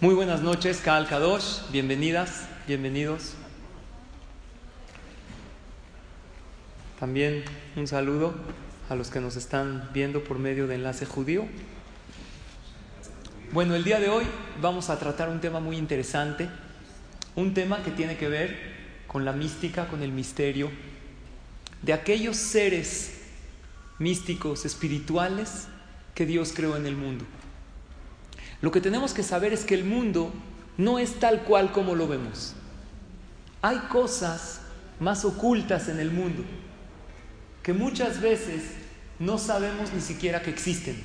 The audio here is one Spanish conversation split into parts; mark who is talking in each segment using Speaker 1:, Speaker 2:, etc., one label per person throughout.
Speaker 1: Muy buenas noches, Kaal Kadosh, bienvenidas, bienvenidos. También un saludo a los que nos están viendo por medio de enlace judío. Bueno, el día de hoy vamos a tratar un tema muy interesante, un tema que tiene que ver con la mística, con el misterio, de aquellos seres místicos, espirituales que Dios creó en el mundo. Lo que tenemos que saber es que el mundo no es tal cual como lo vemos. Hay cosas más ocultas en el mundo que muchas veces no sabemos ni siquiera que existen.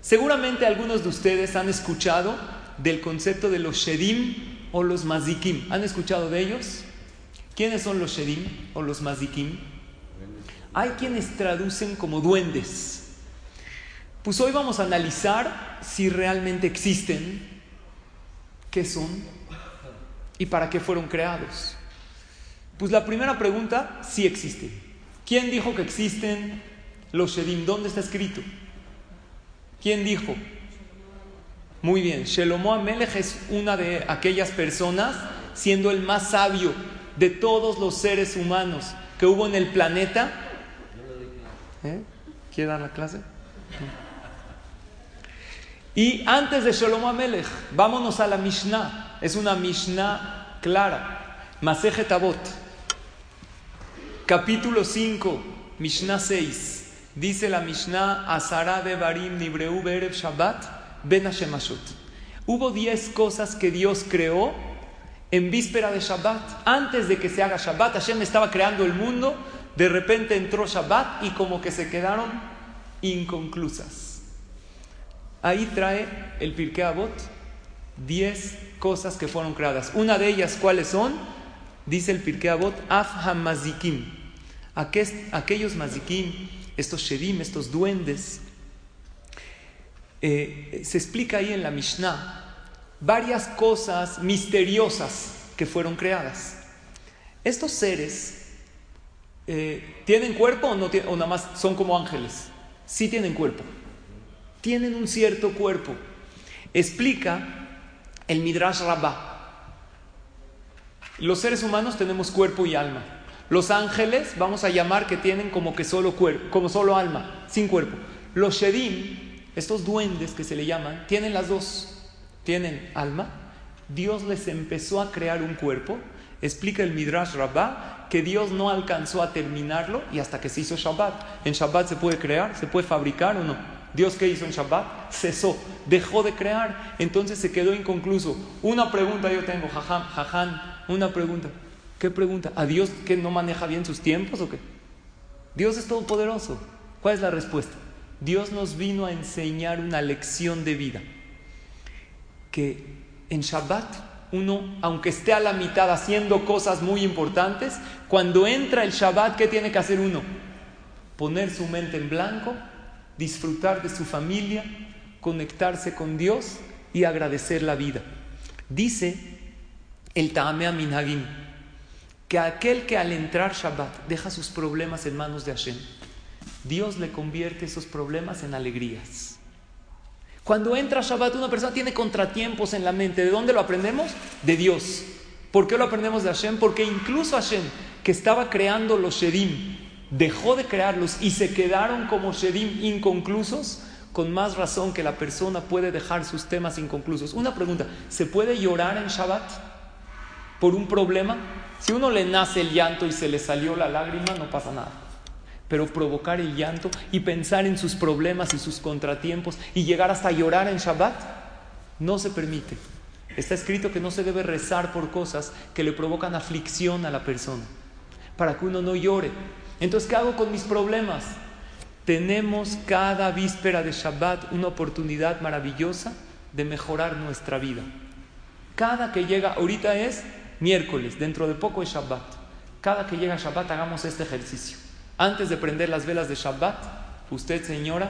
Speaker 1: Seguramente algunos de ustedes han escuchado del concepto de los shedim o los mazikim. ¿Han escuchado de ellos? ¿Quiénes son los shedim o los mazikim? Hay quienes traducen como duendes. Pues hoy vamos a analizar si realmente existen, qué son y para qué fueron creados. Pues la primera pregunta, sí existen. ¿Quién dijo que existen los Shedim? ¿Dónde está escrito? ¿Quién dijo? Muy bien, Shelomo Amelech es una de aquellas personas, siendo el más sabio de todos los seres humanos que hubo en el planeta. ¿Eh? ¿Quiere dar la clase? Y antes de Shalom Amelech, vámonos a la Mishnah. Es una Mishnah clara. Masejet. Capítulo 5, Mishnah 6. Dice la Mishnah, Azara Nibreu Berev Shabbat Ben Hashemashot. Hubo 10 cosas que Dios creó en víspera de Shabbat. Antes de que se haga Shabbat, Hashem estaba creando el mundo. De repente entró Shabbat y como que se quedaron inconclusas. Ahí trae el Pirkei Avot 10 cosas que fueron creadas. Una de ellas, ¿cuáles son? Dice el Pirkei Avot, Af Hamazikim. Aquellos mazikim, estos shedim, estos duendes. Eh, se explica ahí en la Mishnah varias cosas misteriosas que fueron creadas. Estos seres eh, tienen cuerpo o, no o nada más son como ángeles. Sí tienen cuerpo tienen un cierto cuerpo. Explica el Midrash Rabbah. Los seres humanos tenemos cuerpo y alma. Los ángeles vamos a llamar que tienen como que solo cuerpo, como solo alma, sin cuerpo. Los Shedim, estos duendes que se le llaman, tienen las dos. Tienen alma. Dios les empezó a crear un cuerpo. Explica el Midrash Rabbah que Dios no alcanzó a terminarlo y hasta que se hizo Shabbat. En Shabbat se puede crear, se puede fabricar o no. Dios qué hizo en Shabbat? Cesó, dejó de crear, entonces se quedó inconcluso. Una pregunta yo tengo, jajam, jaján, una pregunta. ¿Qué pregunta? ¿A Dios que no maneja bien sus tiempos o qué? Dios es todopoderoso. ¿Cuál es la respuesta? Dios nos vino a enseñar una lección de vida. Que en Shabbat uno, aunque esté a la mitad haciendo cosas muy importantes, cuando entra el Shabbat, ¿qué tiene que hacer uno? Poner su mente en blanco disfrutar de su familia, conectarse con Dios y agradecer la vida. Dice el Ta'amea Minhagim que aquel que al entrar Shabbat deja sus problemas en manos de Hashem, Dios le convierte esos problemas en alegrías. Cuando entra Shabbat una persona tiene contratiempos en la mente. ¿De dónde lo aprendemos? De Dios. ¿Por qué lo aprendemos de Hashem? Porque incluso Hashem, que estaba creando los Shedim, dejó de crearlos y se quedaron como Shedim inconclusos, con más razón que la persona puede dejar sus temas inconclusos. Una pregunta, ¿se puede llorar en Shabbat por un problema? Si uno le nace el llanto y se le salió la lágrima, no pasa nada. Pero provocar el llanto y pensar en sus problemas y sus contratiempos y llegar hasta llorar en Shabbat, no se permite. Está escrito que no se debe rezar por cosas que le provocan aflicción a la persona, para que uno no llore. Entonces, ¿qué hago con mis problemas? Tenemos cada víspera de Shabbat una oportunidad maravillosa de mejorar nuestra vida. Cada que llega, ahorita es miércoles, dentro de poco es Shabbat. Cada que llega Shabbat hagamos este ejercicio. Antes de prender las velas de Shabbat, usted señora,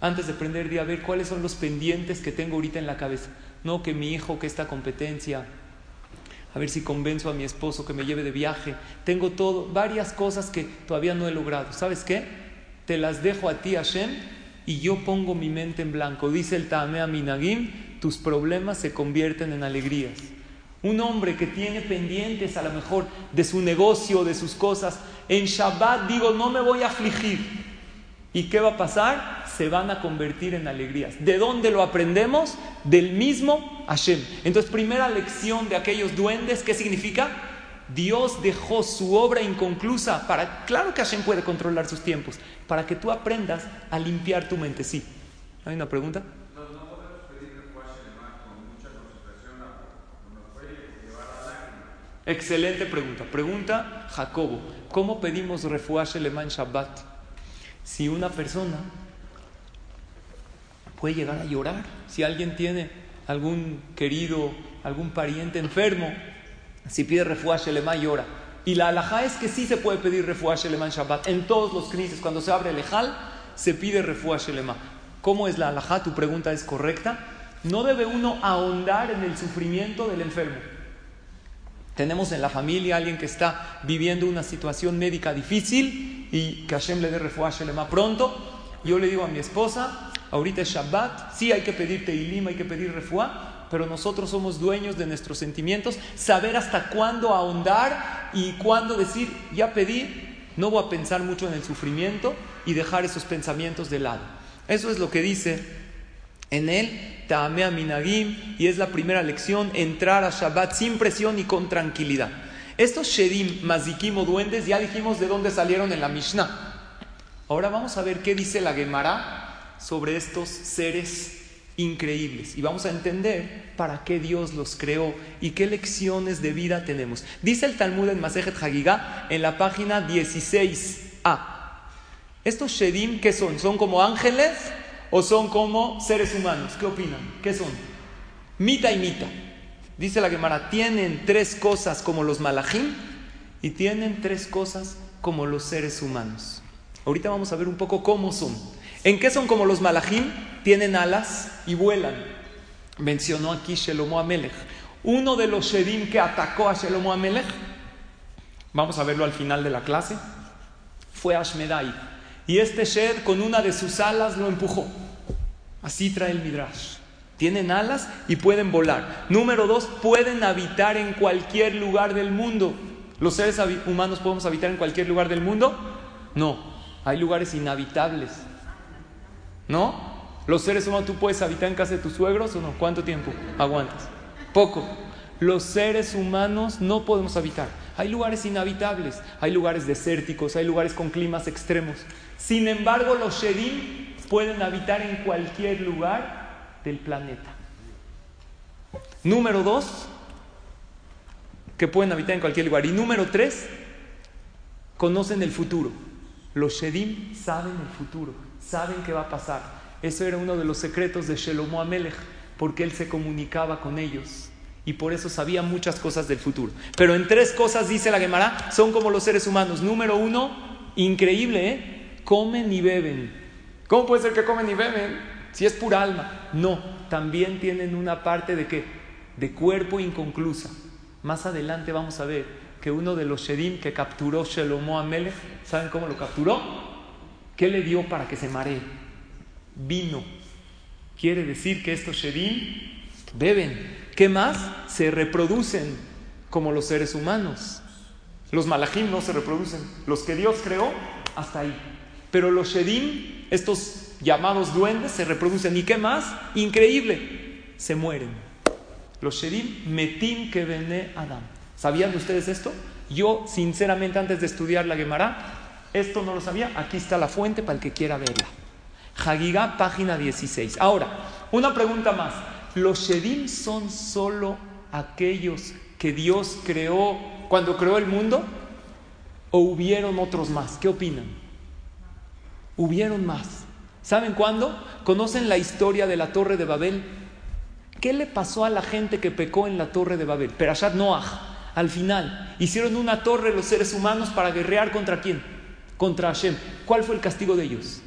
Speaker 1: antes de prender día, a ver cuáles son los pendientes que tengo ahorita en la cabeza. No que mi hijo, que esta competencia, a ver si convenzo a mi esposo que me lleve de viaje. Tengo todo, varias cosas que todavía no he logrado. ¿Sabes qué? Te las dejo a ti, Hashem, y yo pongo mi mente en blanco. Dice el Tamea Minagim, tus problemas se convierten en alegrías. Un hombre que tiene pendientes a lo mejor de su negocio, de sus cosas, en Shabbat digo, no me voy a afligir. ¿Y qué va a pasar? Se van a convertir en alegrías. ¿De dónde lo aprendemos? Del mismo Hashem. Entonces, primera lección de aquellos duendes, ¿qué significa? Dios dejó su obra inconclusa para, claro que Hashem puede controlar sus tiempos, para que tú aprendas a limpiar tu mente. Sí. ¿Hay una pregunta? Excelente pregunta. Pregunta Jacobo, ¿cómo pedimos refuaje en Shabbat? Si una persona puede llegar a llorar, si alguien tiene algún querido, algún pariente enfermo, si pide refuaje y llora. Y la alajá es que sí se puede pedir refuaje en Shabbat. En todos los crisis, cuando se abre el ejal, se pide refuaje lema. ¿Cómo es la alajá? Tu pregunta es correcta. No debe uno ahondar en el sufrimiento del enfermo. Tenemos en la familia alguien que está viviendo una situación médica difícil y que Hashem le dé refuaje lema pronto. Yo le digo a mi esposa, ahorita es Shabbat, sí hay que pedir Teilim, hay que pedir refuá, pero nosotros somos dueños de nuestros sentimientos, saber hasta cuándo ahondar y cuándo decir, ya pedí, no voy a pensar mucho en el sufrimiento y dejar esos pensamientos de lado. Eso es lo que dice en él Tamea Minagim, y es la primera lección, entrar a Shabbat sin presión y con tranquilidad. Estos Shedim, Mazikim o duendes, ya dijimos de dónde salieron en la Mishnah. Ahora vamos a ver qué dice la Gemara sobre estos seres increíbles y vamos a entender para qué Dios los creó y qué lecciones de vida tenemos. Dice el Talmud en Masejet Hagigah en la página 16a. Estos Shedim, ¿qué son? ¿Son como ángeles o son como seres humanos? ¿Qué opinan? ¿Qué son? Mita y mita. Dice la Gemara, tienen tres cosas como los malachim y tienen tres cosas como los seres humanos. Ahorita vamos a ver un poco cómo son. ¿En qué son como los malachim? Tienen alas y vuelan. Mencionó aquí Shelomo Amelech. Uno de los Shedim que atacó a Shelomo Amelech, vamos a verlo al final de la clase, fue Ashmedai. Y este Shed con una de sus alas lo empujó. Así trae el Midrash. Tienen alas y pueden volar. Número dos, pueden habitar en cualquier lugar del mundo. ¿Los seres humanos podemos habitar en cualquier lugar del mundo? No, hay lugares inhabitables. ¿No? Los seres humanos, ¿tú puedes habitar en casa de tus suegros o no? ¿Cuánto tiempo aguantas? Poco. Los seres humanos no podemos habitar. Hay lugares inhabitables, hay lugares desérticos, hay lugares con climas extremos. Sin embargo, los Shedim pueden habitar en cualquier lugar del planeta. Número dos, que pueden habitar en cualquier lugar. Y número tres, conocen el futuro. Los Shedim saben el futuro, saben qué va a pasar. Eso era uno de los secretos de Shelomo Amelech, porque él se comunicaba con ellos y por eso sabía muchas cosas del futuro. Pero en tres cosas, dice la Gemara, son como los seres humanos. Número uno, increíble, ¿eh? comen y beben. ¿Cómo puede ser que comen y beben si es pura alma? No, también tienen una parte de qué? De cuerpo inconclusa. Más adelante vamos a ver que uno de los Shedim que capturó Shelomo Amelech, ¿saben cómo lo capturó? ¿Qué le dio para que se maree? Vino. Quiere decir que estos Shedim beben. ¿Qué más? Se reproducen como los seres humanos. Los malachim no se reproducen. Los que Dios creó, hasta ahí. Pero los Shedim, estos llamados duendes, se reproducen. ¿Y qué más? Increíble, se mueren. Los Shedim, metim que vene Adam. ¿Sabían ustedes esto? Yo, sinceramente, antes de estudiar la Gemara, esto no lo sabía. Aquí está la fuente para el que quiera verla. Hagigah, página 16. Ahora, una pregunta más. ¿Los Shedim son solo aquellos que Dios creó cuando creó el mundo? ¿O hubieron otros más? ¿Qué opinan? Hubieron más. ¿Saben cuándo? ¿Conocen la historia de la torre de Babel? ¿Qué le pasó a la gente que pecó en la torre de Babel? Perashat Noah. Al final, hicieron una torre los seres humanos para guerrear contra quién? Contra Hashem. ¿Cuál fue el castigo de ellos?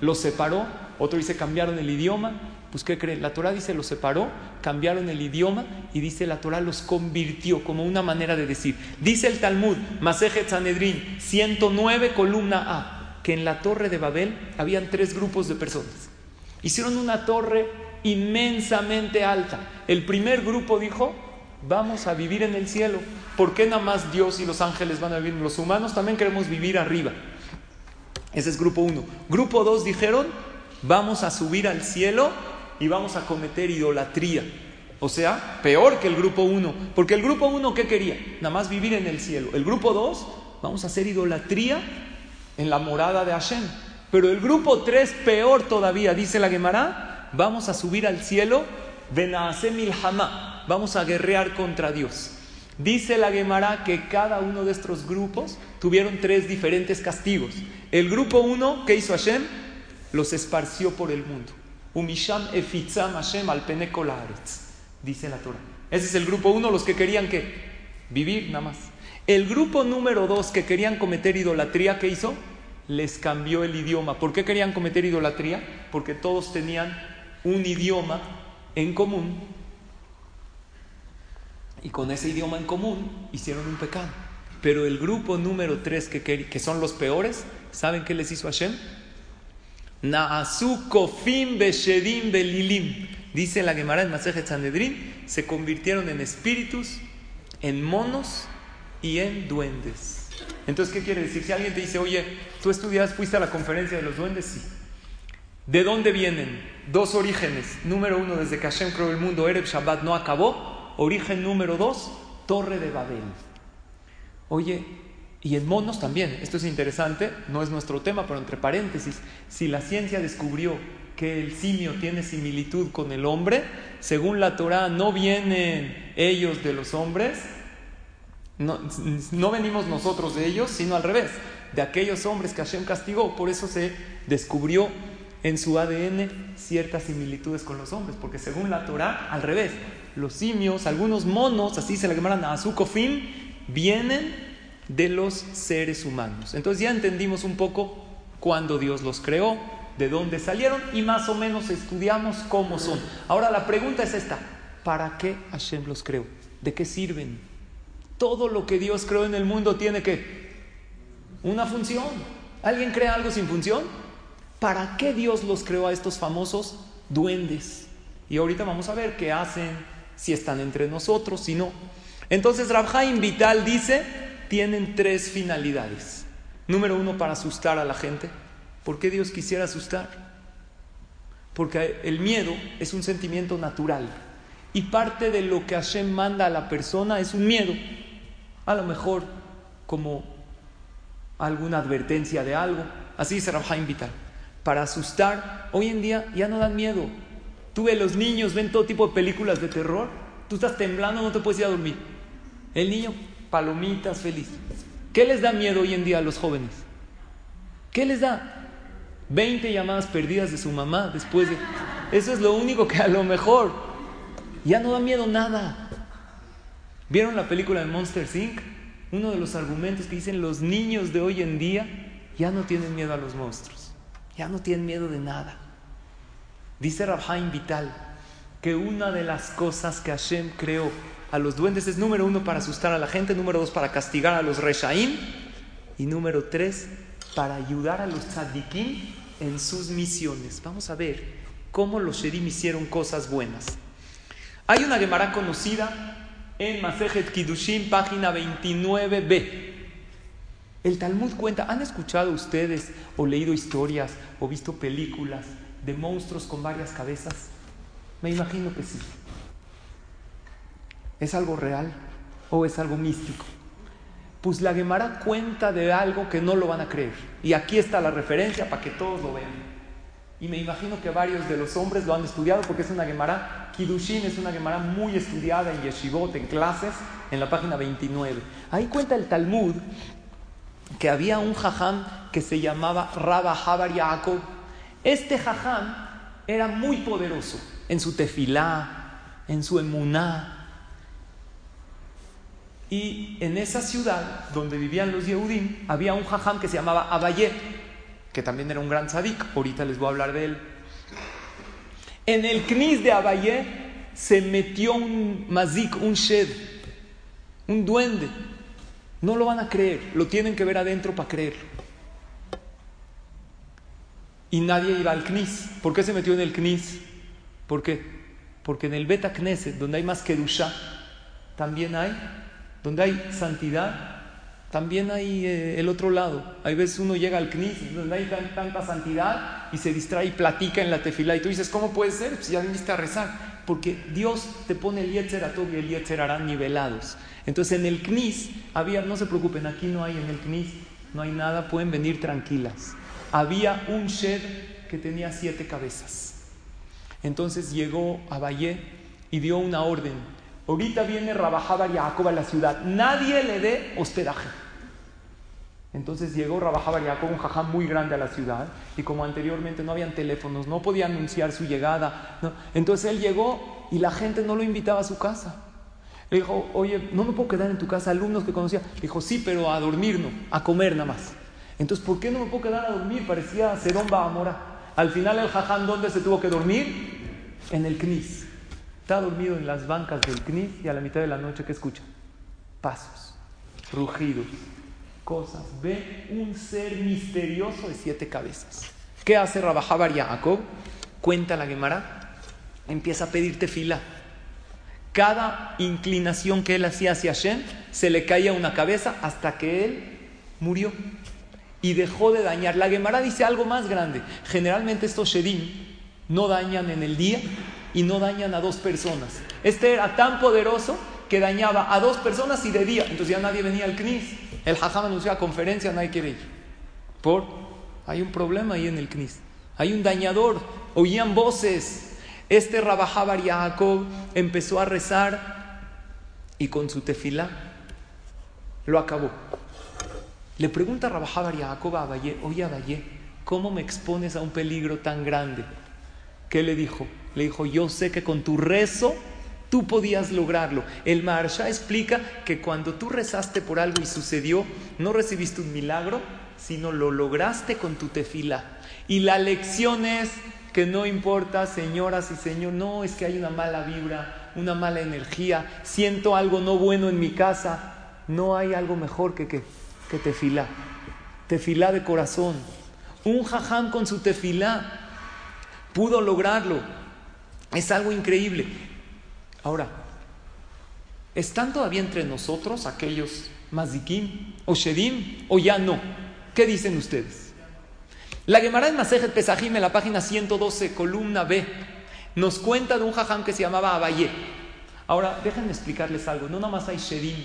Speaker 1: Los separó. Otro dice cambiaron el idioma. Pues ¿qué creen? La Torah dice los separó, cambiaron el idioma y dice la Torah los convirtió como una manera de decir. Dice el Talmud, Masejet Sanedrin, 109 columna A que en la torre de Babel habían tres grupos de personas. Hicieron una torre inmensamente alta. El primer grupo dijo, vamos a vivir en el cielo. ¿Por qué nada más Dios y los ángeles van a vivir? Los humanos también queremos vivir arriba. Ese es grupo uno. Grupo dos dijeron, vamos a subir al cielo y vamos a cometer idolatría. O sea, peor que el grupo uno. Porque el grupo uno, ¿qué quería? Nada más vivir en el cielo. El grupo dos, vamos a hacer idolatría en la morada de Hashem. Pero el grupo tres, peor todavía, dice la Gemara, vamos a subir al cielo, vamos a guerrear contra Dios. Dice la Gemara que cada uno de estos grupos tuvieron tres diferentes castigos. El grupo uno, ¿qué hizo Hashem? Los esparció por el mundo. Dice la Torah. Ese es el grupo uno, los que querían que vivir nada más. El grupo número dos que querían cometer idolatría, ¿qué hizo? Les cambió el idioma. ¿Por qué querían cometer idolatría? Porque todos tenían un idioma en común y con ese idioma en común hicieron un pecado. Pero el grupo número tres, que, que son los peores, ¿saben qué les hizo Hashem? Naasu kofim beshedim belilim. Dice la Gemara en Masejet Sanedrin, se convirtieron en espíritus, en monos y en duendes. Entonces, ¿qué quiere decir? Si alguien te dice, oye, tú estudias, fuiste a la conferencia de los duendes, sí. ¿De dónde vienen? Dos orígenes. Número uno, desde que Hashem creó el mundo, Ereb Shabbat no acabó, Origen número dos, Torre de Babel. Oye, y en monos también, esto es interesante, no es nuestro tema, pero entre paréntesis, si la ciencia descubrió que el simio tiene similitud con el hombre, según la Torah no vienen ellos de los hombres, no, no, venimos nosotros de ellos, sino al revés, de aquellos hombres que Hashem castigó, por eso se descubrió en su ADN ciertas similitudes con los hombres, porque según la Torah, al revés, los simios, algunos monos, así se le llaman azukofim, vienen de los seres humanos. Entonces ya entendimos un poco cuándo Dios los creó, de dónde salieron y más o menos estudiamos cómo son. Ahora la pregunta es esta, ¿para qué Hashem los creó? ¿De qué sirven? Todo lo que Dios creó en el mundo tiene que una función. ¿Alguien crea algo sin función? ¿Para qué Dios los creó a estos famosos duendes? Y ahorita vamos a ver qué hacen, si están entre nosotros, si no. Entonces Rabhaim Vital dice, tienen tres finalidades. Número uno, para asustar a la gente. ¿Por qué Dios quisiera asustar? Porque el miedo es un sentimiento natural. Y parte de lo que Hashem manda a la persona es un miedo. A lo mejor como alguna advertencia de algo. Así dice Rabhaim Vital. Para asustar, hoy en día ya no dan miedo. Tú ves los niños, ven todo tipo de películas de terror. Tú estás temblando, no te puedes ir a dormir. El niño, palomitas, feliz. ¿Qué les da miedo hoy en día a los jóvenes? ¿Qué les da? 20 llamadas perdidas de su mamá después de... Eso es lo único que a lo mejor ya no da miedo nada. ¿Vieron la película de Monster Inc? Uno de los argumentos que dicen los niños de hoy en día ya no tienen miedo a los monstruos. Ya no tienen miedo de nada. Dice Rabhaim Vital que una de las cosas que Hashem creó a los duendes es número uno para asustar a la gente, número dos para castigar a los reshaim y número tres para ayudar a los tzadikim en sus misiones. Vamos a ver cómo los sherim hicieron cosas buenas. Hay una Gemara conocida en Masejet Kiddushin, página 29b. El Talmud cuenta, ¿han escuchado ustedes o leído historias o visto películas de monstruos con varias cabezas? Me imagino que sí. ¿Es algo real o es algo místico? Pues la Gemara cuenta de algo que no lo van a creer. Y aquí está la referencia para que todos lo vean. Y me imagino que varios de los hombres lo han estudiado porque es una Gemara, Kidushin es una Gemara muy estudiada en yeshivot, en clases, en la página 29. Ahí cuenta el Talmud que había un jajam que se llamaba Rabba Habar Yaakov este jajam era muy poderoso en su tefilá, en su emuná. Y en esa ciudad donde vivían los Yehudim había un jajam que se llamaba Abayé, que también era un gran tzadik. Ahorita les voy a hablar de él. En el knis de Abayé se metió un mazik, un shed, un duende. No lo van a creer, lo tienen que ver adentro para creerlo y nadie iba al CNIS. ¿Por qué se metió en el CNIS? ¿Por qué? Porque en el Beta Knesset, donde hay más Kedusha, también hay, donde hay santidad, también hay eh, el otro lado. Hay veces uno llega al Knis, donde hay tanta santidad, y se distrae y platica en la tefila. Y tú dices, ¿cómo puede ser? Pues ya viniste a rezar. Porque Dios te pone el Yetzer y el Yetzer harán nivelados. Entonces en el Knis había, no se preocupen, aquí no hay en el Knis, no hay nada, pueden venir tranquilas. Había un shed que tenía siete cabezas. Entonces llegó a Valle y dio una orden Ahorita viene Rabajabar Jacob a la ciudad. Nadie le dé hospedaje. Entonces llegó Rabajabar Jacob, un jajam muy grande a la ciudad, y como anteriormente no habían teléfonos, no podía anunciar su llegada. Entonces él llegó y la gente no lo invitaba a su casa. Le dijo, oye, no me puedo quedar en tu casa, alumnos que conocía. Le dijo, sí, pero a dormir no, a comer nada más. Entonces, ¿por qué no me puedo quedar a dormir? Parecía Serón Amora. Al final el jajam, ¿dónde se tuvo que dormir? En el Knis. Está dormido en las bancas del CNIS y a la mitad de la noche, ¿qué escucha? Pasos, rugidos, cosas. Ve un ser misterioso de siete cabezas. ¿Qué hace Rabajabar Jacob? Cuenta la Gemara, empieza a pedirte fila. Cada inclinación que él hacía hacia Hashem se le caía una cabeza hasta que él murió y dejó de dañar. La Gemara dice algo más grande. Generalmente estos Shedim no dañan en el día y no dañan a dos personas. Este era tan poderoso que dañaba a dos personas y de día. Entonces ya nadie venía al CNIS. El Hajam anunció a conferencia, nadie quiere ir. Por, hay un problema ahí en el CNIS. Hay un dañador. Oían voces. Este Rabajabar Jacob empezó a rezar y con su tefila lo acabó. Le pregunta Rabajabar Jacob a Abayé, oye Abayé, ¿cómo me expones a un peligro tan grande? ¿Qué le dijo? Le dijo, yo sé que con tu rezo tú podías lograrlo. El Maharsha explica que cuando tú rezaste por algo y sucedió, no recibiste un milagro, sino lo lograste con tu tefila. Y la lección es que no importa, señoras y señores, no es que hay una mala vibra, una mala energía, siento algo no bueno en mi casa, no hay algo mejor que, que, que tefila. Tefila de corazón. Un jajam con su tefila pudo lograrlo. Es algo increíble. Ahora, ¿están todavía entre nosotros aquellos mazikim o shedim o ya no? ¿Qué dicen ustedes? La Gemara en Masejet Pesajim en la página 112, columna B, nos cuenta de un jajam que se llamaba Abayé. Ahora, déjenme explicarles algo. No nada más hay shedim.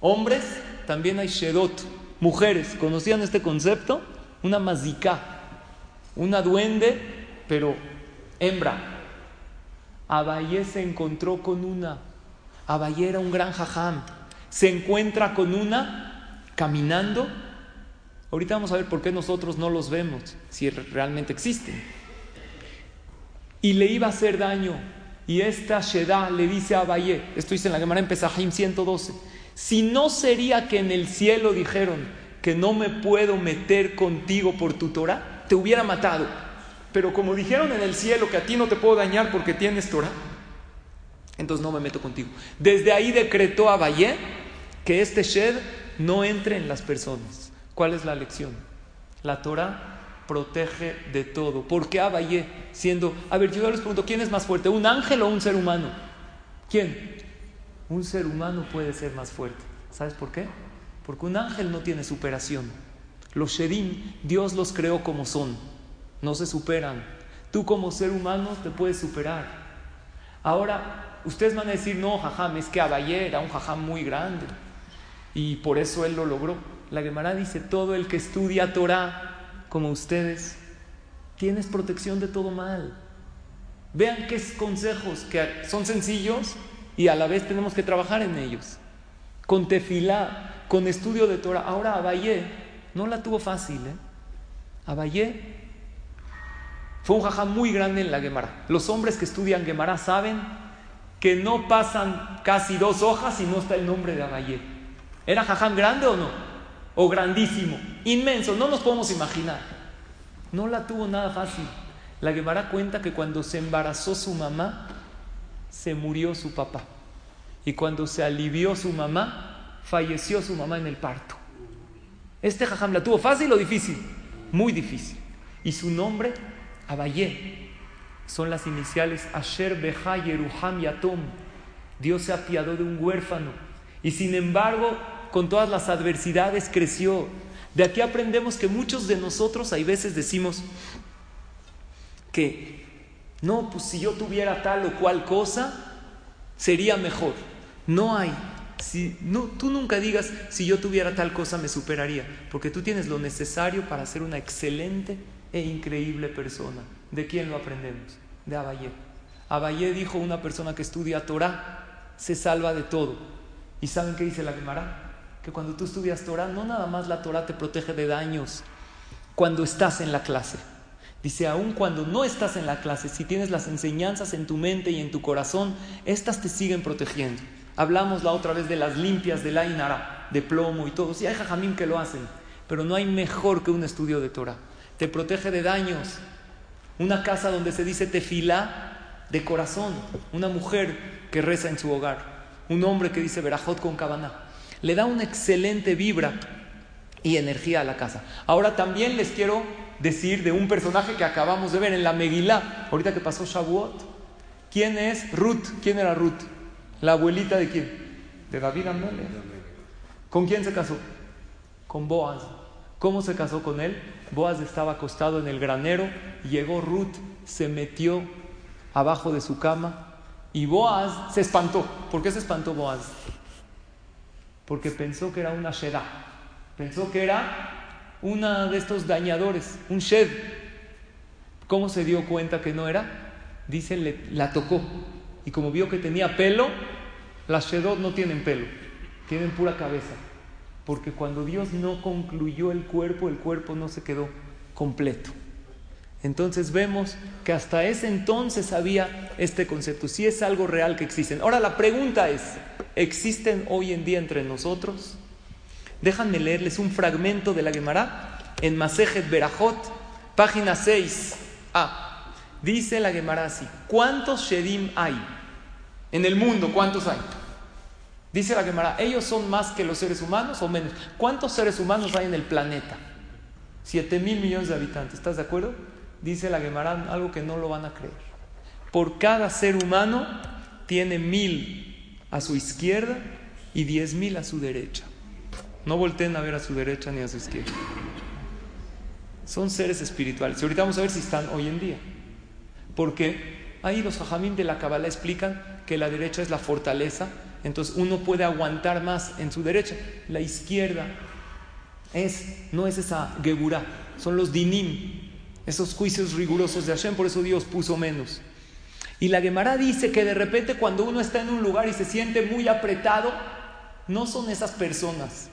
Speaker 1: Hombres, también hay shedot. Mujeres, ¿conocían este concepto? Una maziká, una duende, pero hembra. Abayé se encontró con una. Abayé era un gran jajam. Se encuentra con una caminando. Ahorita vamos a ver por qué nosotros no los vemos, si realmente existen. Y le iba a hacer daño. Y esta Sheda le dice a Abayé, esto dice en la Gemara en Pesajim 112, si no sería que en el cielo dijeron que no me puedo meter contigo por tu Torah, te hubiera matado. Pero como dijeron en el cielo que a ti no te puedo dañar porque tienes Torah, entonces no me meto contigo. Desde ahí decretó a Valle que este Shed no entre en las personas. ¿Cuál es la lección? La Torah protege de todo. ¿Por qué Abayé siendo... A ver, yo les pregunto, ¿quién es más fuerte? ¿Un ángel o un ser humano? ¿Quién? Un ser humano puede ser más fuerte. ¿Sabes por qué? Porque un ángel no tiene superación. Los Shedim, Dios los creó como son no se superan. Tú como ser humano te puedes superar. Ahora, ustedes van a decir, no, jajam, es que Abayé era un jajam muy grande y por eso él lo logró. La Gemara dice, todo el que estudia Torah como ustedes, tienes protección de todo mal. Vean qué consejos que son sencillos y a la vez tenemos que trabajar en ellos. Con tefilá, con estudio de Torah. Ahora Abayé no la tuvo fácil. ¿eh? Abayé fue un jajam muy grande en la Gemara. Los hombres que estudian Gemara saben que no pasan casi dos hojas y no está el nombre de Abayé. ¿Era jajam grande o no? O grandísimo, inmenso, no nos podemos imaginar. No la tuvo nada fácil. La Gemara cuenta que cuando se embarazó su mamá, se murió su papá. Y cuando se alivió su mamá, falleció su mamá en el parto. Este jajam la tuvo fácil o difícil? Muy difícil. Y su nombre Abayé. son las iniciales Asher Beha Yeruham Yatom. Dios se apiadó de un huérfano. Y sin embargo, con todas las adversidades creció. De aquí aprendemos que muchos de nosotros hay veces decimos que no, pues si yo tuviera tal o cual cosa, sería mejor. No hay. Si, no, tú nunca digas, si yo tuviera tal cosa me superaría, porque tú tienes lo necesario para ser una excelente e increíble persona. ¿De quién lo aprendemos? De Abayé. Abayé dijo una persona que estudia Torah se salva de todo. ¿Y saben qué dice la Gemara? Que cuando tú estudias Torah, no nada más la Torah te protege de daños cuando estás en la clase. Dice, aun cuando no estás en la clase, si tienes las enseñanzas en tu mente y en tu corazón, estas te siguen protegiendo. Hablamos la otra vez de las limpias de la Inara, de plomo y todo. Sí, hay jajamín que lo hacen, pero no hay mejor que un estudio de Torah te protege de daños. Una casa donde se dice tefilá de corazón, una mujer que reza en su hogar, un hombre que dice verajot con cabana, le da una excelente vibra y energía a la casa. Ahora también les quiero decir de un personaje que acabamos de ver en la Megilá, ahorita que pasó Shavuot. ¿Quién es Ruth? ¿Quién era Ruth? ¿La abuelita de quién? De David Amelech. ¿Con quién se casó? Con Boaz. ¿Cómo se casó con él? Boaz estaba acostado en el granero, llegó Ruth, se metió abajo de su cama y Boaz se espantó. ¿Por qué se espantó Boaz? Porque pensó que era una sheda, pensó que era una de estos dañadores, un shed. ¿Cómo se dio cuenta que no era? Dice, la tocó y como vio que tenía pelo, las shedot no tienen pelo, tienen pura cabeza. Porque cuando Dios no concluyó el cuerpo, el cuerpo no se quedó completo. Entonces vemos que hasta ese entonces había este concepto. Si es algo real que existen. Ahora la pregunta es, ¿existen hoy en día entre nosotros? Déjenme leerles un fragmento de la Gemara en Masejet Berajot, página 6. Ah, dice la Gemara así, ¿cuántos Shedim hay? En el mundo, ¿cuántos hay? Dice la Gemara, ellos son más que los seres humanos o menos. ¿Cuántos seres humanos hay en el planeta? Siete mil millones de habitantes, ¿estás de acuerdo? Dice la Gemara algo que no lo van a creer. Por cada ser humano tiene mil a su izquierda y diez mil a su derecha. No volteen a ver a su derecha ni a su izquierda. Son seres espirituales. Y ahorita vamos a ver si están hoy en día. Porque ahí los jajamín de la Kabbalah explican que la derecha es la fortaleza entonces uno puede aguantar más en su derecha. La izquierda es, no es esa geburá, son los dinim, esos juicios rigurosos de Hashem, por eso Dios puso menos. Y la Gemara dice que de repente cuando uno está en un lugar y se siente muy apretado, no son esas personas.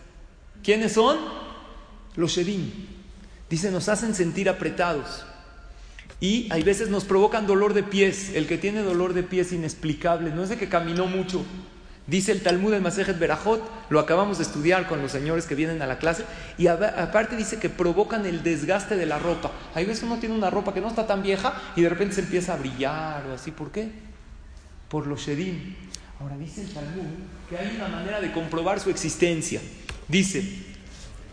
Speaker 1: ¿Quiénes son? Los Shedim. Dice, nos hacen sentir apretados. Y hay veces nos provocan dolor de pies. El que tiene dolor de pies inexplicable, no es de que caminó mucho, Dice el Talmud del Masejet Berajot, lo acabamos de estudiar con los señores que vienen a la clase, y aparte dice que provocan el desgaste de la ropa. Hay veces uno tiene una ropa que no está tan vieja y de repente se empieza a brillar o así. ¿Por qué? Por los shedim. Ahora dice el Talmud que hay una manera de comprobar su existencia. Dice,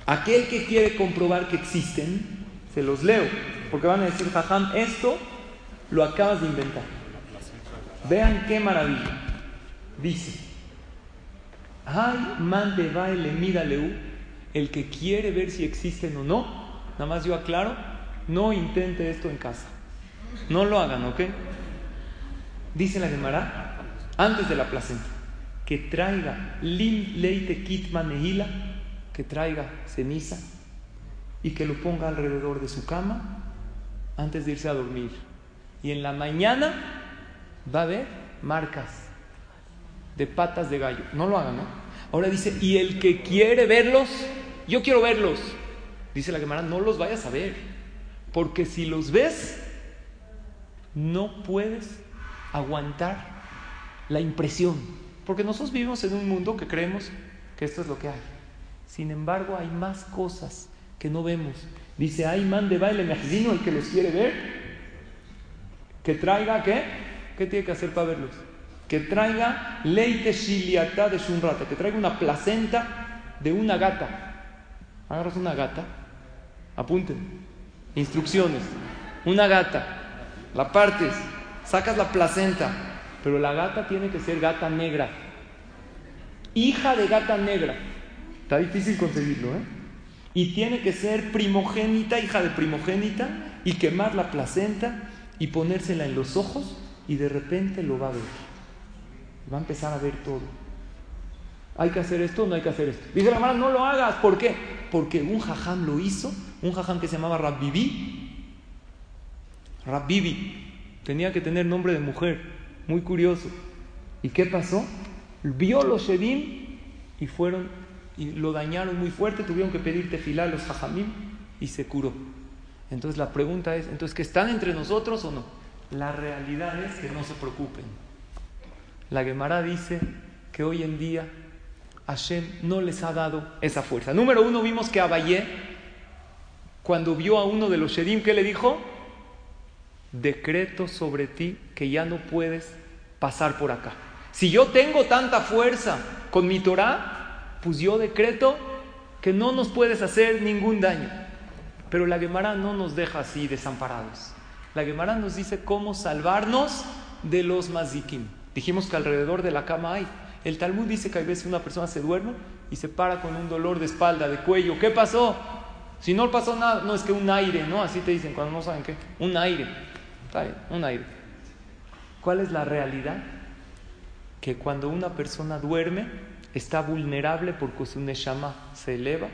Speaker 1: aquel que quiere comprobar que existen, se los leo, porque van a decir, jajam, esto lo acabas de inventar. Vean qué maravilla. Dice, Ay, mande baile, mírale, el que quiere ver si existen o no, nada más yo aclaro, no intente esto en casa. No lo hagan, ¿ok? Dice la Gemara, antes de la placenta, que traiga lim leite kitman que traiga ceniza y que lo ponga alrededor de su cama antes de irse a dormir. Y en la mañana va a haber marcas de patas de gallo. No lo hagan, ¿no? Ahora dice, y el que quiere verlos, yo quiero verlos. Dice la Gemara, no los vayas a ver. Porque si los ves, no puedes aguantar la impresión. Porque nosotros vivimos en un mundo que creemos que esto es lo que hay. Sin embargo, hay más cosas que no vemos. Dice, hay man de baile imagino el que los quiere ver, que traiga, ¿qué? ¿Qué tiene que hacer para verlos? Que traiga leite shiliata de shunrata, que traiga una placenta de una gata. Agarras una gata, apunten, instrucciones, una gata, la partes, sacas la placenta, pero la gata tiene que ser gata negra, hija de gata negra. Está difícil conseguirlo, ¿eh? Y tiene que ser primogénita, hija de primogénita, y quemar la placenta y ponérsela en los ojos y de repente lo va a ver. Va a empezar a ver todo. ¿Hay que hacer esto no hay que hacer esto? Dice la hermana, no lo hagas. ¿Por qué? Porque un jajam lo hizo, un jajam que se llamaba Rabbibi. Rabbibi. Tenía que tener nombre de mujer. Muy curioso. ¿Y qué pasó? Vio los Shedim y fueron y lo dañaron muy fuerte. Tuvieron que pedir tefilá a los jajamim y se curó. Entonces la pregunta es, entonces, ¿que están entre nosotros o no? La realidad es que no se preocupen. La Gemara dice que hoy en día Hashem no les ha dado esa fuerza. Número uno, vimos que Abayé, cuando vio a uno de los Shedim, ¿qué le dijo? Decreto sobre ti que ya no puedes pasar por acá. Si yo tengo tanta fuerza con mi Torah, pues yo decreto que no nos puedes hacer ningún daño. Pero la Gemara no nos deja así desamparados. La Gemara nos dice cómo salvarnos de los mazikim. Dijimos que alrededor de la cama hay. El Talmud dice que a veces una persona se duerme y se para con un dolor de espalda, de cuello. ¿Qué pasó? Si no pasó nada, no es que un aire, ¿no? Así te dicen cuando no saben qué. Un aire. Un aire. ¿Cuál es la realidad? Que cuando una persona duerme, está vulnerable porque su neshama se eleva,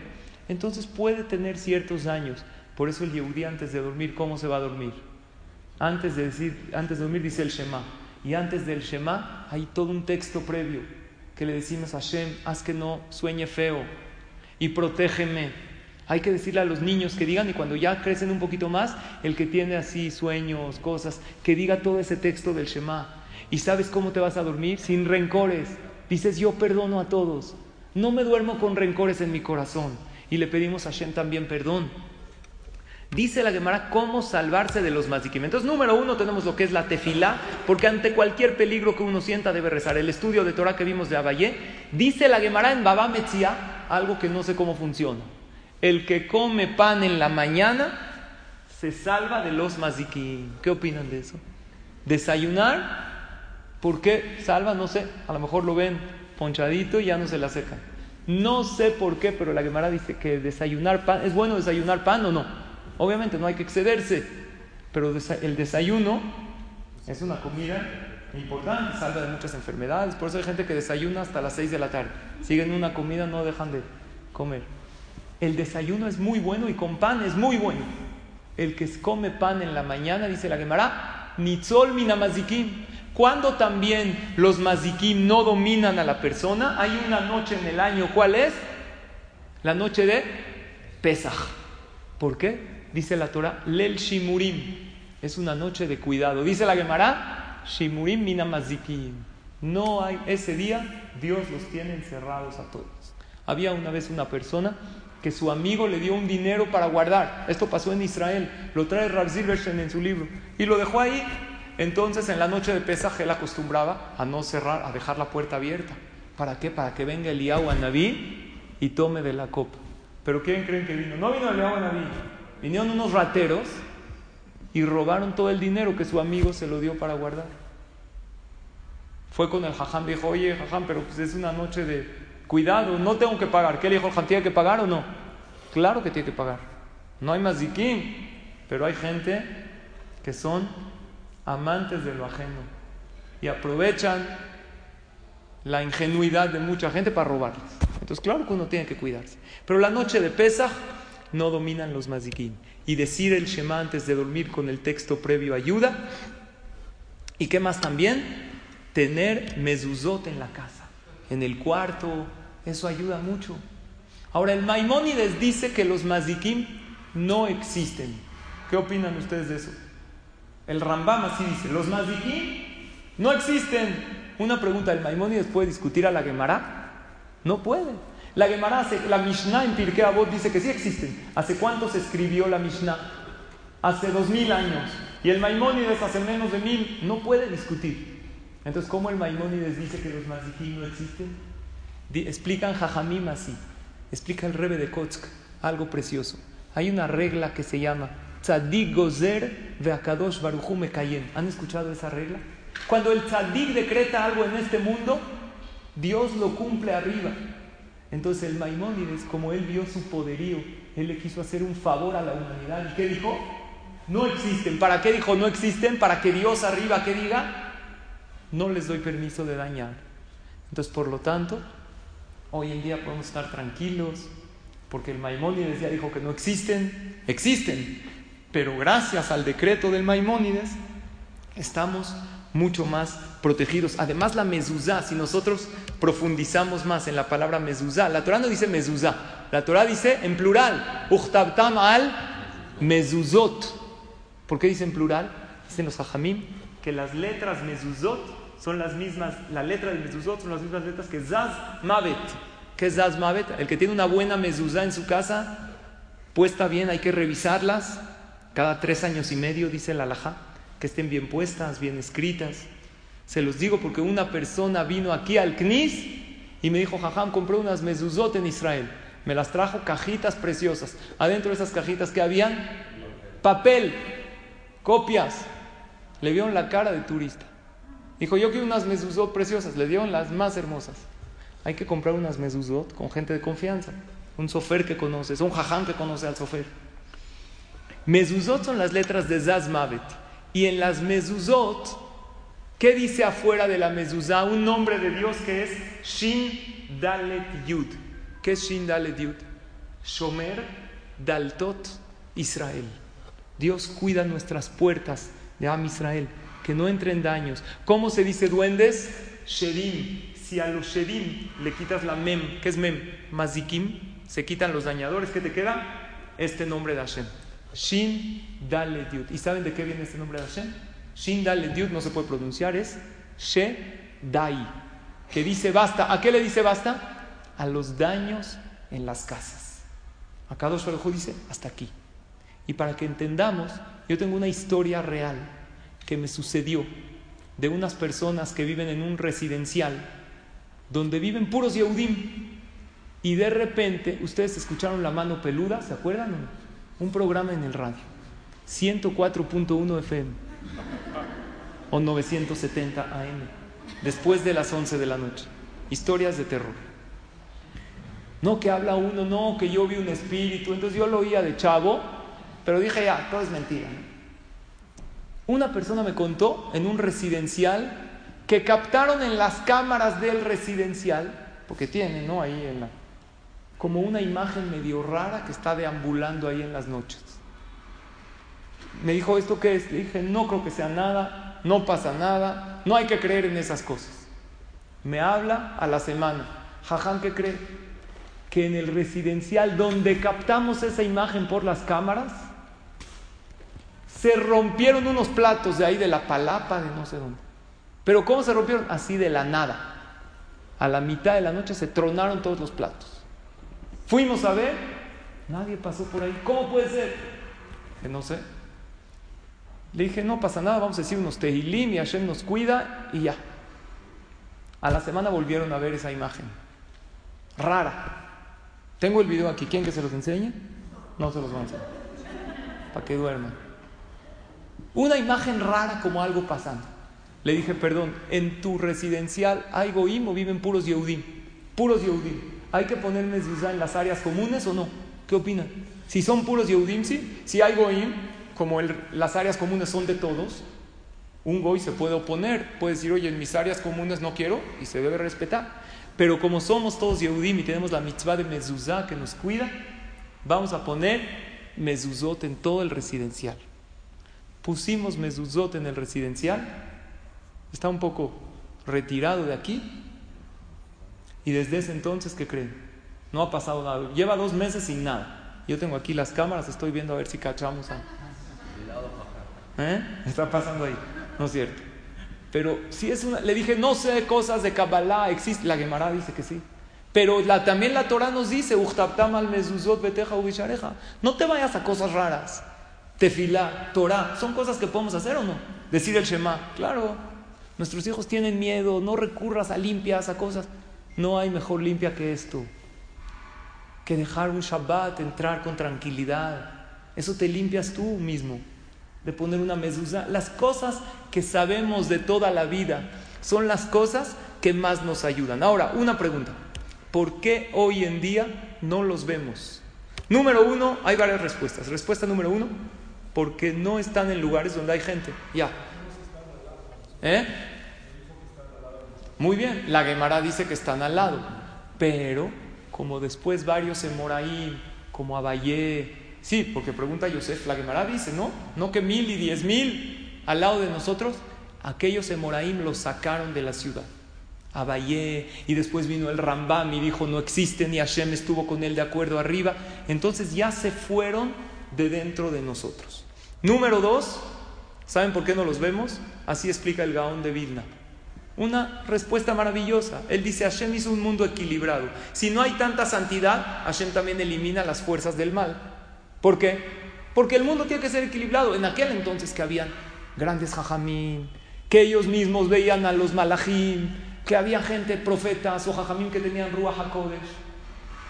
Speaker 1: entonces puede tener ciertos daños. Por eso el Yehudi antes de dormir, ¿cómo se va a dormir? Antes de, decir, antes de dormir dice el Shema. Y antes del Shema hay todo un texto previo que le decimos a Hashem, haz que no sueñe feo y protégeme. Hay que decirle a los niños que digan, y cuando ya crecen un poquito más, el que tiene así sueños, cosas, que diga todo ese texto del Shema. ¿Y sabes cómo te vas a dormir? Sin rencores. Dices, yo perdono a todos. No me duermo con rencores en mi corazón. Y le pedimos a Hashem también perdón. Dice la Gemara cómo salvarse de los mazikim. Entonces, número uno, tenemos lo que es la tefilá, porque ante cualquier peligro que uno sienta debe rezar. El estudio de Torah que vimos de Abayé, dice la Gemara en Baba Metzia, algo que no sé cómo funciona. El que come pan en la mañana se salva de los mazikim. ¿Qué opinan de eso? Desayunar, ¿por qué salva? No sé, a lo mejor lo ven ponchadito y ya no se la secan. No sé por qué, pero la Gemara dice que desayunar pan, ¿es bueno desayunar pan o no? Obviamente no hay que excederse, pero el desayuno es una comida importante, salva de muchas enfermedades. Por eso hay gente que desayuna hasta las 6 de la tarde. Siguen una comida, no dejan de comer. El desayuno es muy bueno y con pan es muy bueno. El que come pan en la mañana, dice la Gemara, nitzol minamazikim. Cuando también los mazikim no dominan a la persona, hay una noche en el año, ¿cuál es? La noche de Pesach. ¿Por qué? Dice la Torah, Lel Shimurim. Es una noche de cuidado. Dice la Gemara, Shimurim minamazikim. No hay, ese día Dios los tiene encerrados a todos. Había una vez una persona que su amigo le dio un dinero para guardar. Esto pasó en Israel. Lo trae Rav Zilberstein en su libro. Y lo dejó ahí. Entonces en la noche de Pesaj él acostumbraba a no cerrar, a dejar la puerta abierta. ¿Para qué? Para que venga Eliyahu a Naví y tome de la copa. Pero ¿quién creen que vino? No vino Eliyahu a Naví. Vinieron unos rateros y robaron todo el dinero que su amigo se lo dio para guardar. Fue con el jajam, dijo, oye jajam, pero pues es una noche de cuidado, no tengo que pagar. ¿Qué le dijo el jajam? ¿Tiene que pagar o no? Claro que tiene que pagar. No hay más diquín, pero hay gente que son amantes de lo ajeno y aprovechan la ingenuidad de mucha gente para robarles. Entonces, claro que uno tiene que cuidarse. Pero la noche de Pesach no dominan los mazikim. Y decir el Shema antes de dormir con el texto previo ayuda. ¿Y qué más también? Tener mezuzot en la casa, en el cuarto, eso ayuda mucho. Ahora, el Maimónides dice que los mazikim no existen. ¿Qué opinan ustedes de eso? El Rambam así dice, los mazikim no existen. Una pregunta, ¿el Maimónides puede discutir a la Gemara? No puede. La Gemara, la Mishnah en Pirkei Avot dice que sí existen. ¿Hace cuánto se escribió la Mishnah? Hace dos mil años. Y el Maimónides hace menos de mil. No puede discutir. Entonces, ¿cómo el Maimónides dice que los mazikim no existen? explican Jajamim así. Explica el Rebe de Kotzk algo precioso. Hay una regla que se llama Tzadik gozer veakadosh baruchu mekayen. ¿Han escuchado esa regla? Cuando el tzadik decreta algo en este mundo, Dios lo cumple arriba. Entonces el Maimónides, como él vio su poderío, él le quiso hacer un favor a la humanidad. ¿Y qué dijo? No existen. ¿Para qué dijo no existen? Para que Dios arriba, que diga? No les doy permiso de dañar. Entonces, por lo tanto, hoy en día podemos estar tranquilos, porque el Maimónides ya dijo que no existen, existen, pero gracias al decreto del Maimónides estamos mucho más protegidos. Además, la mezuzá, si nosotros profundizamos más en la palabra mezuzá, la Torah no dice mezuzá, la Torah dice en plural, uchtabtam al mezuzot. ¿Por qué dice en plural? Dicen los hajamim que las letras mezuzot son las mismas, la letra de mezuzot son las mismas letras que zaz mavet. ¿Qué es zaz? El que tiene una buena mezuzá en su casa, puesta bien, hay que revisarlas cada tres años y medio, dice la alajá que estén bien puestas, bien escritas. Se los digo porque una persona vino aquí al CNIS y me dijo, Jajam, compré unas mezuzot en Israel. Me las trajo cajitas preciosas. Adentro de esas cajitas que habían papel, copias. Le vieron la cara de turista. Dijo, yo quiero unas mezuzot preciosas. Le dieron las más hermosas. Hay que comprar unas mezuzot con gente de confianza. Un sofer que conoces, un jajam que conoce al sofer. Mezuzot son las letras de Zazmavet. Y en las mezuzot, ¿qué dice afuera de la mezuzá? Un nombre de Dios que es Shin Dalet Yud. ¿Qué es Shin Dalet Yud? Shomer Daltot Israel. Dios cuida nuestras puertas de Am Israel, que no entren daños. ¿Cómo se dice duendes? Shedim. Si a los Shedim le quitas la mem, ¿qué es mem? Mazikim, se quitan los dañadores, ¿qué te queda? Este nombre de Hashem. Shin Dalet Yud. ¿Y saben de qué viene este nombre de Hashem? Shin Dalet Yud no se puede pronunciar, es She Dai, que dice basta. ¿A qué le dice basta? A los daños en las casas. Acá dos dice hasta aquí. Y para que entendamos, yo tengo una historia real que me sucedió de unas personas que viven en un residencial donde viven puros Yehudim. Y de repente, ustedes escucharon la mano peluda, ¿se acuerdan un programa en el radio, 104.1 FM o 970 AM, después de las 11 de la noche. Historias de terror. No que habla uno, no que yo vi un espíritu, entonces yo lo oía de chavo, pero dije ya, todo es mentira. Una persona me contó en un residencial que captaron en las cámaras del residencial, porque tienen, ¿no? Ahí en la, como una imagen medio rara que está deambulando ahí en las noches. Me dijo, ¿esto qué es? Le dije, no creo que sea nada, no pasa nada, no hay que creer en esas cosas. Me habla a la semana. Jaján, ¿qué cree? Que en el residencial donde captamos esa imagen por las cámaras, se rompieron unos platos de ahí de la palapa de no sé dónde. Pero ¿cómo se rompieron? Así de la nada. A la mitad de la noche se tronaron todos los platos. Fuimos a ver, nadie pasó por ahí. ¿Cómo puede ser? Que no sé. Le dije, no pasa nada, vamos a decir unos tehilim y Hashem nos cuida y ya. A la semana volvieron a ver esa imagen. Rara. Tengo el video aquí. ¿Quién que se los enseñe? No se los voy a enseñar. Para que duerman. Una imagen rara como algo pasando. Le dije, perdón, en tu residencial hay goim o viven puros Yehudim. Puros Yehudim. ¿Hay que poner mezuzá en las áreas comunes o no? ¿Qué opinan? Si son puros Yehudim, sí. Si hay goim, como las áreas comunes son de todos, un goy se puede oponer. Puede decir, oye, en mis áreas comunes no quiero y se debe respetar. Pero como somos todos Yehudim y tenemos la mitzvah de mezuzá que nos cuida, vamos a poner mezuzot en todo el residencial. Pusimos mezuzot en el residencial, está un poco retirado de aquí, y desde ese entonces, ¿qué creen? No ha pasado nada. Lleva dos meses sin nada. Yo tengo aquí las cámaras, estoy viendo a ver si cachamos a... ¿Eh? Está pasando ahí, no es cierto. Pero si es una... Le dije, no sé cosas de Kabbalah, existe. La Gemara dice que sí. Pero la, también la Torah nos dice, al mezuzot beteja No te vayas a cosas raras. Tefilá, Torah, ¿son cosas que podemos hacer o no? Decir el Shema, claro. Nuestros hijos tienen miedo, no recurras a limpias, a cosas. No hay mejor limpia que esto. Que dejar un Shabbat, entrar con tranquilidad. Eso te limpias tú mismo de poner una mezuzá. Las cosas que sabemos de toda la vida son las cosas que más nos ayudan. Ahora, una pregunta. ¿Por qué hoy en día no los vemos? Número uno, hay varias respuestas. Respuesta número uno, porque no están en lugares donde hay gente. Ya. ¿Eh? Muy bien, la Gemara dice que están al lado, pero como después varios en Moraín, como Abayé, sí, porque pregunta Yosef, la Gemara dice, ¿no? No que mil y diez mil al lado de nosotros, aquellos en Moraín los sacaron de la ciudad. Abayé, y después vino el Rambam y dijo, no existe, ni Hashem estuvo con él de acuerdo arriba. Entonces ya se fueron de dentro de nosotros. Número dos, ¿saben por qué no los vemos? Así explica el Gaón de Vilna. Una respuesta maravillosa. Él dice, Hashem hizo un mundo equilibrado. Si no hay tanta santidad, Hashem también elimina las fuerzas del mal. ¿Por qué? Porque el mundo tiene que ser equilibrado. En aquel entonces que habían grandes jajamín, que ellos mismos veían a los malajim, que había gente, profetas o jajamín que tenían Ruach HaKodesh.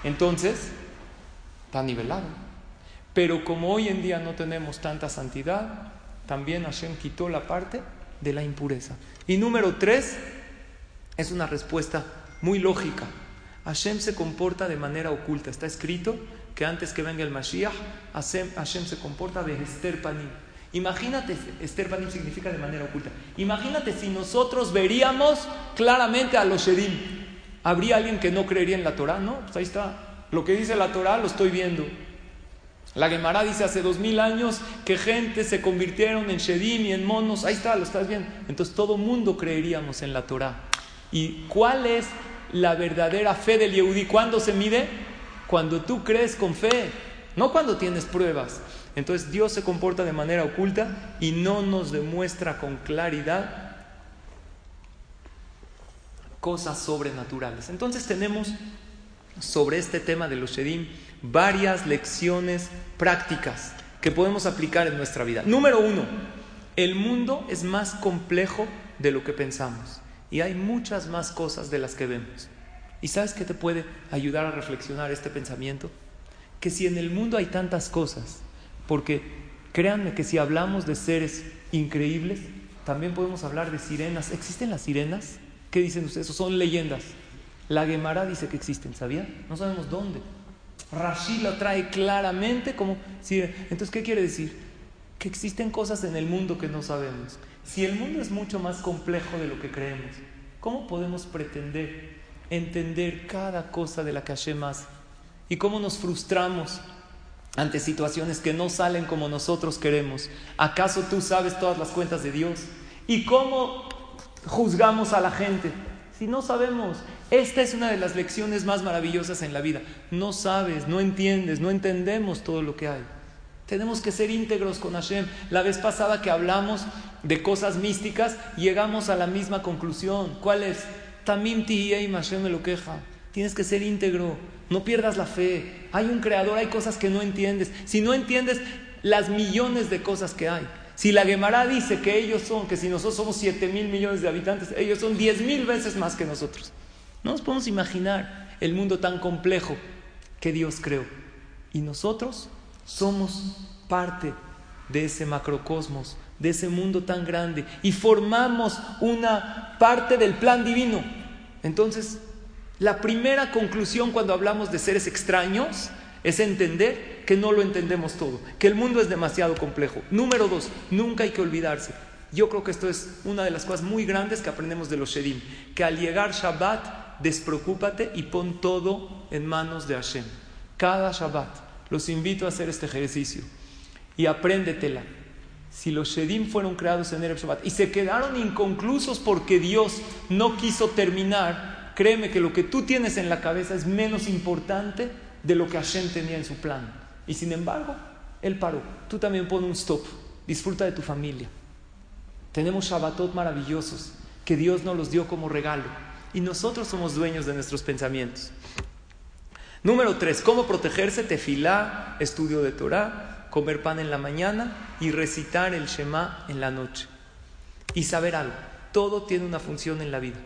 Speaker 1: Entonces, está nivelado. Pero como hoy en día no tenemos tanta santidad, también Hashem quitó la parte de la impureza. Y número tres, es una respuesta muy lógica. Hashem se comporta de manera oculta. Está escrito que antes que venga el Mashiach, Hashem, se comporta de Esther Panim. Imagínate, Esther Panim significa de manera oculta. Imagínate si nosotros veríamos claramente a los Shedim. ¿Habría alguien que no creería en la Torah? No, pues ahí está. Lo que dice la Torah lo estoy viendo. La Gemara dice hace dos mil años que gente se convirtieron en Shedim y en monos. Ahí está, lo estás viendo. Entonces todo mundo creeríamos en la Torah. ¿Y cuál es la verdadera fe del Yehudi? ¿Cuándo se mide? Cuando tú crees con fe, no cuando tienes pruebas. Entonces Dios se comporta de manera oculta y no nos demuestra con claridad cosas sobrenaturales. Entonces tenemos sobre este tema de los Shedim varias lecciones prácticas que podemos aplicar en nuestra vida. Número uno, el mundo es más complejo de lo que pensamos y hay muchas más cosas de las que vemos. ¿Y sabes qué te puede ayudar a reflexionar este pensamiento? Que si en el mundo hay tantas cosas, porque créanme que si hablamos de seres increíbles, también podemos hablar de sirenas. ¿Existen las sirenas? ¿Qué dicen ustedes? Son leyendas. La Gemara dice que existen, ¿sabía? No sabemos dónde. Rashi lo trae claramente como... Entonces, ¿qué quiere decir? Que existen cosas en el mundo que no sabemos. Si el mundo es mucho más complejo de lo que creemos, ¿cómo podemos pretender entender cada cosa de la que Hashem hace? ¿Y cómo nos frustramos ante situaciones que no salen como nosotros queremos? ¿Acaso tú sabes todas las cuentas de Dios? ¿Y cómo juzgamos a la gente? Si no sabemos, esta es una de las lecciones más maravillosas en la vida. No sabes, no entiendes, no entendemos todo lo que hay. Tenemos que ser íntegros con Hashem. La vez pasada que hablamos de cosas místicas, llegamos a la misma conclusión. ¿Cuál es? Tamim y Hashem me lo queja. Tienes que ser íntegro. No pierdas la fe. Hay un creador, hay cosas que no entiendes. Si no entiendes las millones de cosas que hay. Si la Gemara dice que ellos son, que si nosotros somos 7 mil millones de habitantes, ellos son 10 mil veces más que nosotros. No nos podemos imaginar el mundo tan complejo que Dios creó. Y nosotros somos parte de ese macrocosmos, de ese mundo tan grande. Y formamos una parte del plan divino. Entonces, la primera conclusión cuando hablamos de seres extraños es entender que no lo entendemos todo, que el mundo es demasiado complejo. Número dos, nunca hay que olvidarse. Yo creo que esto es una de las cosas muy grandes que aprendemos de los Shedim, que al llegar Shabbat despreocúpate y pon todo en manos de Hashem. Cada Shabbat. Los invito a hacer este ejercicio y apréndetela. Si los Shedim fueron creados en el Shabbat y se quedaron inconclusos porque Dios no quiso terminar, créeme que lo que tú tienes en la cabeza es menos importante de lo que Hashem tenía en su plan. Y sin embargo, Él paró. Tú también pon un stop. Disfruta de tu familia. Tenemos Shabbatot maravillosos que Dios nos los dio como regalo y nosotros somos dueños de nuestros pensamientos. Número tres, ¿cómo protegerse? Tefilá, estudio de Torah, comer pan en la mañana y recitar el Shema en la noche. Y saber algo, todo tiene una función en la vida.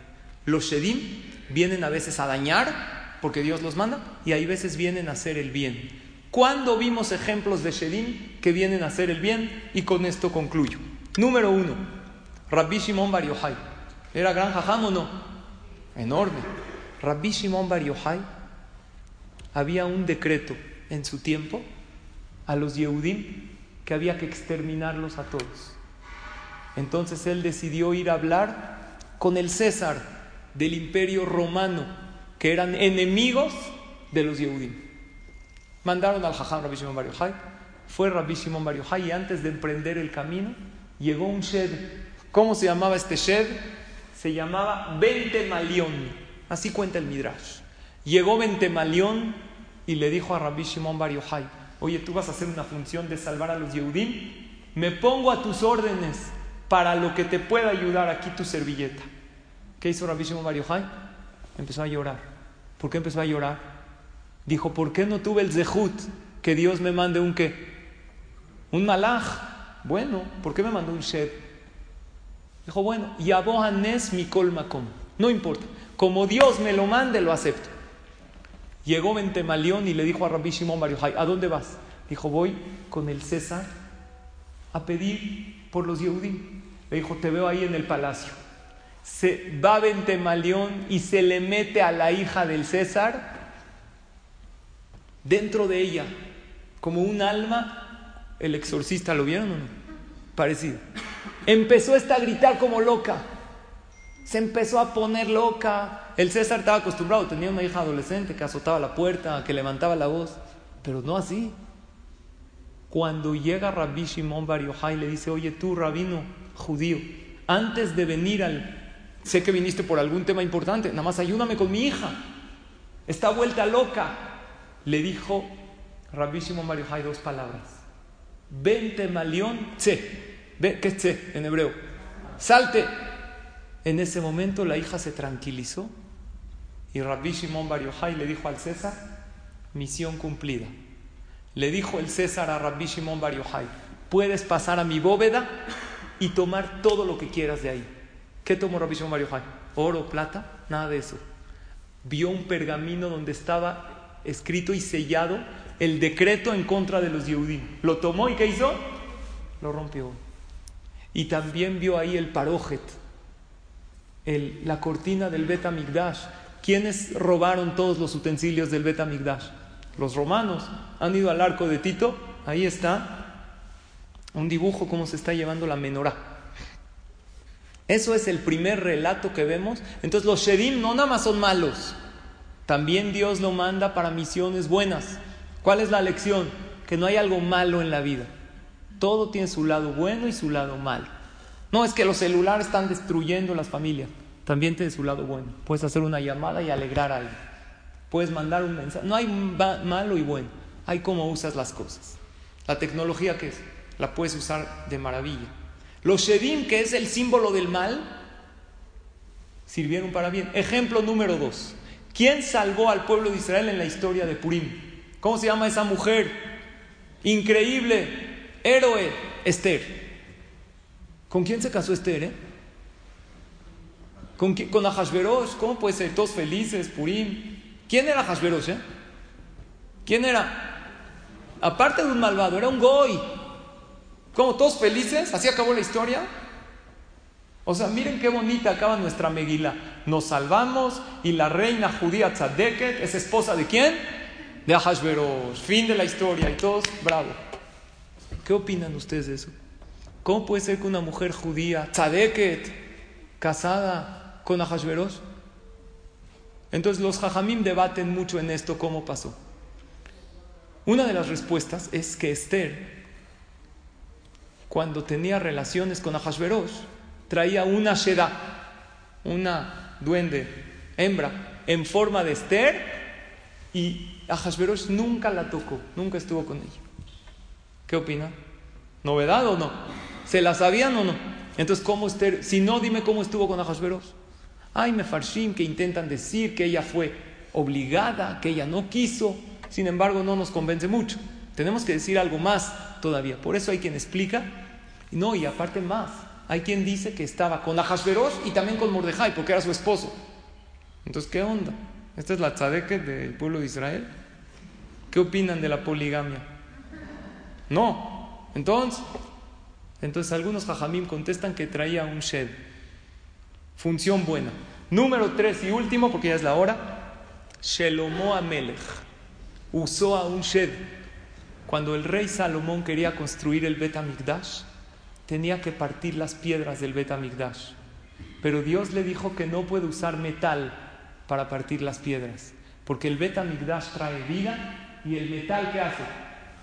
Speaker 1: Los Shedim vienen a veces a dañar, porque Dios los manda, y hay veces vienen a hacer el bien. ¿Cuándo vimos ejemplos de Shedim que vienen a hacer el bien? Y con esto concluyo. Número uno, Rabbi Shimon Bar Yochai. ¿Era gran jajam o no? Enorme. Rabbi Shimon Bar Yochai había un decreto en su tiempo a los Yehudim que había que exterminarlos a todos. Entonces él decidió ir a hablar con el César del imperio romano, que eran enemigos de los Yehudim. Mandaron al Jajam Rabbi Shimon Bar fue Rabbi Shimon Bar y antes de emprender el camino llegó un shed. ¿Cómo se llamaba este shed? Se llamaba Bentemalión. Así cuenta el Midrash. Llegó Bentemalión y le dijo a Rabbi Shimon Bar oye, tú vas a hacer una función de salvar a los Yehudim, me pongo a tus órdenes para lo que te pueda ayudar aquí tu servilleta. ¿Qué hizo Rabbi Shimon Bar? Empezó a llorar. ¿Por qué empezó a llorar? Dijo, ¿por qué no tuve el zehut que Dios me mande un qué? Un malaj. Bueno, ¿por qué me mandó un shed? Dijo, bueno, Yabohanes mi colmacom. No importa. Como Dios me lo mande, lo acepto. Llegó Bentemalión y le dijo a Rabbi Shimon Bar ¿a dónde vas? Dijo, voy con el César a pedir por los Yehudim. Le dijo, te veo ahí en el palacio. Se va Bentemalión y se le mete a la hija del César dentro de ella, como un alma, el exorcista, ¿lo vieron o no? Parecido. Empezó esta a gritar como loca. Se empezó a poner loca. El César estaba acostumbrado, tenía una hija adolescente que azotaba la puerta, que levantaba la voz, pero no así. Cuando llega Rabbi Shimon Bar le dice, oye tú, rabino judío, antes de venir al... Sé que viniste por algún tema importante, nada más ayúdame con mi hija. Está vuelta loca. Le dijo Rabbi Shimon Bar dos palabras. Vente malión, tse. ¿Qué es tse en hebreo? Salte. En ese momento la hija se tranquilizó y Rabbi Shimon Bar Yochai le dijo al César, misión cumplida. Le dijo el César a Rabbi Shimon Bar Yochai, puedes pasar a mi bóveda y tomar todo lo que quieras de ahí. ¿Qué tomó Rabbi Shimon Bar Yochai? ¿Oro, plata? Nada de eso. Vio un pergamino donde estaba escrito y sellado el decreto en contra de los Yehudim. Lo tomó y ¿qué hizo? Lo rompió. Y también vio ahí el parojet, el, la cortina del Bet Amigdash. ¿Quiénes robaron todos los utensilios del Bet Amigdash? Los romanos han ido al arco de Tito, ahí está un dibujo cómo se está llevando la menorá. Eso es el primer relato que vemos. Entonces los Shedim no nada más son malos, también Dios lo manda para misiones buenas. ¿Cuál es la lección? Que no hay algo malo en la vida. Todo tiene su lado bueno y su lado malo. No es que los celulares están destruyendo las familias. También tiene su lado bueno. Puedes hacer una llamada y alegrar a alguien. Puedes mandar un mensaje. No hay malo y bueno. Hay cómo usas las cosas. La tecnología, ¿qué es? La puedes usar de maravilla. Los Shedim, que es el símbolo del mal, sirvieron para bien. Ejemplo número dos. ¿Quién salvó al pueblo de Israel en la historia de Purim? ¿Cómo se llama esa mujer? Increíble, héroe, Esther. ¿Con quién se casó Esther? Eh? ¿Con? ¿Con? ¿Cómo puede ser? Todos felices, Purim. ¿Quién era Ahashverosh? Eh? ¿Quién era? Aparte de un malvado, era un goy. ¿Cómo? ¿Todos felices? ¿Así acabó la historia? O sea, miren qué bonita acaba nuestra Megila. Nos salvamos y la reina judía Tzadeket es esposa de quién? De Ahashverosh. Fin de la historia y todos, bravo. ¿Qué opinan ustedes de eso? ¿Cómo puede ser que una mujer judía, Tzadeket, casada con Ahashverosh? Entonces los Jajamim debaten mucho en esto cómo pasó. Una de las respuestas es que Esther, cuando tenía relaciones con Ahashverosh, traía una Sheda, una duende, hembra, en forma de Esther, y Ahashverosh nunca la tocó, nunca estuvo con ella. ¿Qué opina? ¿Novedad o no? ¿Se la sabían o no? Entonces, ¿cómo Esther? Si no, dime cómo estuvo con Ahashverosh. Hay mefarshim que intentan decir que ella fue obligada, que ella no quiso. Sin embargo, no nos convence mucho. Tenemos que decir algo más todavía. Por eso hay quien explica. No, y aparte más. Hay quien dice que estaba con Ahashverosh y también con Mordejai, porque era su esposo. Entonces, ¿qué onda? ¿Esta es la tzadeke del pueblo de Israel? ¿Qué opinan de la poligamia? No. Entonces, entonces algunos jajamim contestan que traía un shed. Función buena. Número tres y último, porque ya es la hora. Shelomo Amelech usó a un shed. Cuando el rey Salomón quería construir el Bet Amigdash, tenía que partir las piedras del Bet Amigdash. Pero Dios le dijo que no puede usar metal para partir las piedras, porque el Bet Amigdash trae vida y el metal que hace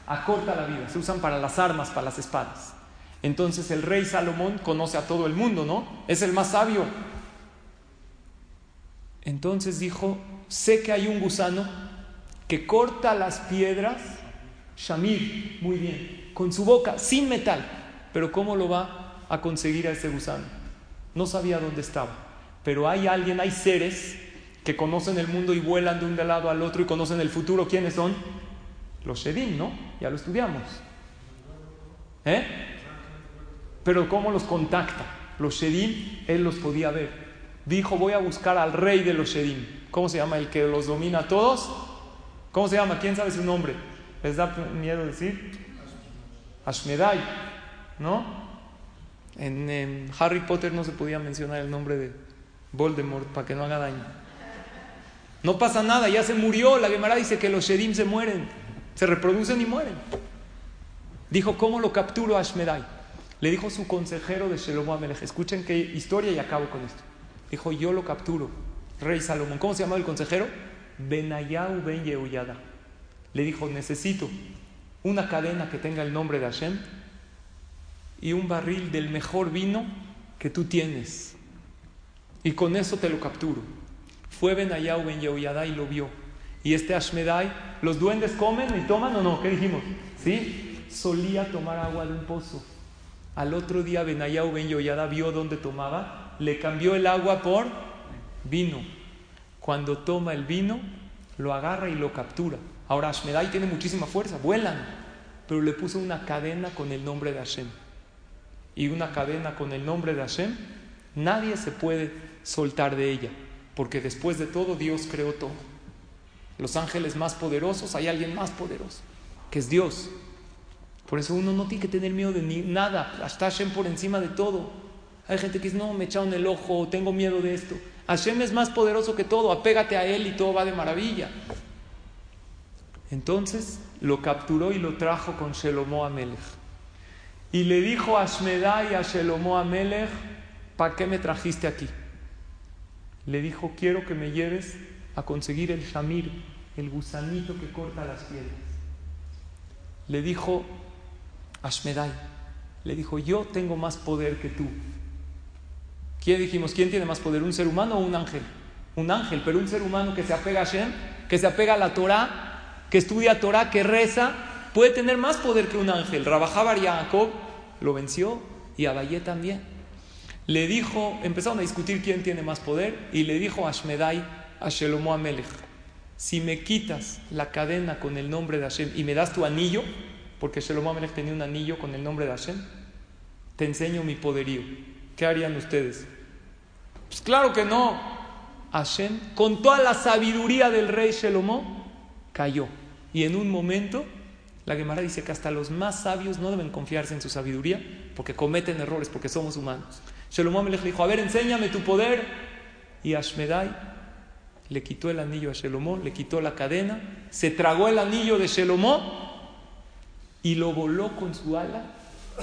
Speaker 1: acorta la vida. Se usan para las armas, para las espadas. Entonces el rey Salomón conoce a todo el mundo, ¿no? Es el más sabio. Entonces dijo, sé que hay un gusano que corta las piedras, Shamir, muy bien, con su boca, sin metal. Pero ¿cómo lo va a conseguir a ese gusano? No sabía dónde estaba. Pero hay alguien, hay seres que conocen el mundo y vuelan de un lado al otro y conocen el futuro. ¿Quiénes son? Los Shedim, ¿no? Ya lo estudiamos. ¿Eh? Pero ¿cómo los contacta? Los Shedim, él los podía ver. Dijo, voy a buscar al rey de los Shedim. ¿Cómo se llama el que los domina a todos? ¿Cómo se llama? ¿Quién sabe su nombre? ¿Les da miedo decir? Ashmedai, ¿no? En, Harry Potter no se podía mencionar el nombre de Voldemort para que no haga daño. No pasa nada, ya se murió. La Gemara dice que los Shedim se mueren, se reproducen y mueren. Dijo, ¿cómo lo capturo a Ashmedai? Le dijo su consejero de Shelomo Amelech. Escuchen qué historia y acabo con esto. Dijo, yo lo capturo. Rey Salomón. ¿Cómo se llamaba el consejero? Benayau ben Yehuyada. Le dijo, necesito una cadena que tenga el nombre de Hashem y un barril del mejor vino que tú tienes. Y con eso te lo capturo. Fue Benayau ben Yehuyada y lo vio. Y este Ashmedai, ¿los duendes comen y toman o no? ¿Qué dijimos? Sí, solía tomar agua de un pozo. Al otro día Benayau ben Yoyada vio dónde tomaba, le cambió el agua por vino. Cuando toma el vino, lo agarra y lo captura. Ahora Ashmedai tiene muchísima fuerza, vuelan, pero le puso una cadena con el nombre de Hashem. Y una cadena con el nombre de Hashem, nadie se puede soltar de ella, porque después de todo Dios creó todo. Los ángeles más poderosos, hay alguien más poderoso, que es Dios. Por eso uno no tiene que tener miedo de nada. Hasta Hashem por encima de todo. Hay gente que dice, no, me echaron el ojo, tengo miedo de esto. Hashem es más poderoso que todo, apégate a Él y todo va de maravilla. Entonces lo capturó y lo trajo con Shelomo Amelech. Y le dijo a Ashmedai a Shelomo Amelech, ¿para qué me trajiste aquí? Le dijo, quiero que me lleves a conseguir el shamir, el gusanito que corta las piedras. Le dijo, Ashmedai, le dijo, yo tengo más poder que tú. ¿Quién dijimos? ¿Quién tiene más poder? ¿Un ser humano o un ángel? Un ángel, pero un ser humano que se apega a Shem, que se apega a la Torah, que estudia Torah, que reza, puede tener más poder que un ángel. Rabajabar y Jacob lo venció y Abayé también. Le dijo, empezaron a discutir quién tiene más poder y le dijo a a Shelomo Amelech, si me quitas la cadena con el nombre de Hashem y me das tu anillo, porque Shelomo Amelech tenía un anillo con el nombre de Hashem, te enseño mi poderío. ¿Qué harían ustedes? Pues claro que no. Hashem, con toda la sabiduría del rey Shelomo, cayó. Y en un momento, la Gemara dice que hasta los más sabios no deben confiarse en su sabiduría porque cometen errores, porque somos humanos. Amelech le dijo, a ver, enséñame tu poder. Y Ashmedai le quitó el anillo a Shelomo, le quitó la cadena, se tragó el anillo de Shelomo y lo voló con su ala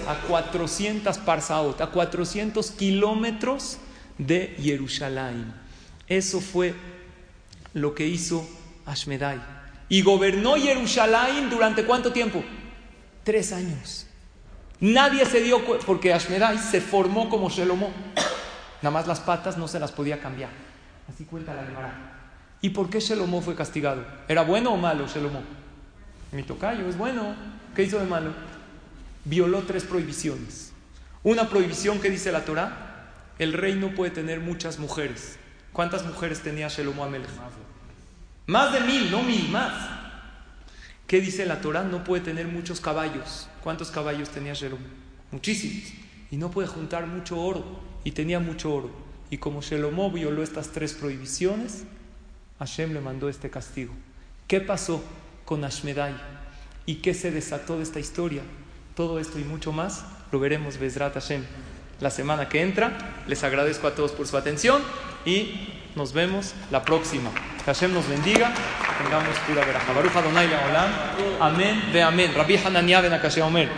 Speaker 1: a 400 parsaot, a 400 kilómetros de Jerusalén. Eso fue lo que hizo Ashmedai. Y gobernó Jerusalén durante cuánto tiempo? Tres años. Nadie se dio cuenta, porque Ashmedai se formó como Shelomó. Nada más las patas no se las podía cambiar. Así cuenta la Gemara. ¿Y por qué Shelomó fue castigado? ¿Era bueno o malo Shelomó? Mi tocayo es bueno. ¿Qué hizo de malo? Violó tres prohibiciones. Una prohibición que dice la Torah, el rey no puede tener muchas mujeres. ¿Cuántas mujeres tenía Shelomo Amelech? Más de mil, no mil, más. ¿Qué dice la Torah? No puede tener muchos caballos. ¿Cuántos caballos tenía Shelomo? Muchísimos. Y no puede juntar mucho oro. Y tenía mucho oro. Y como Shelomo violó estas tres prohibiciones, Hashem le mandó este castigo. ¿Qué pasó? con Ashmedai. ¿Y qué se desató de esta historia? Todo esto y mucho más lo veremos Bezrat Hashem la semana que entra. Les agradezco a todos por su atención y nos vemos la próxima. Que Hashem nos bendiga, tengamos pura veraja. Baruch Adonai. Amén, ve amén. Rabbi Hananiah ben Omer.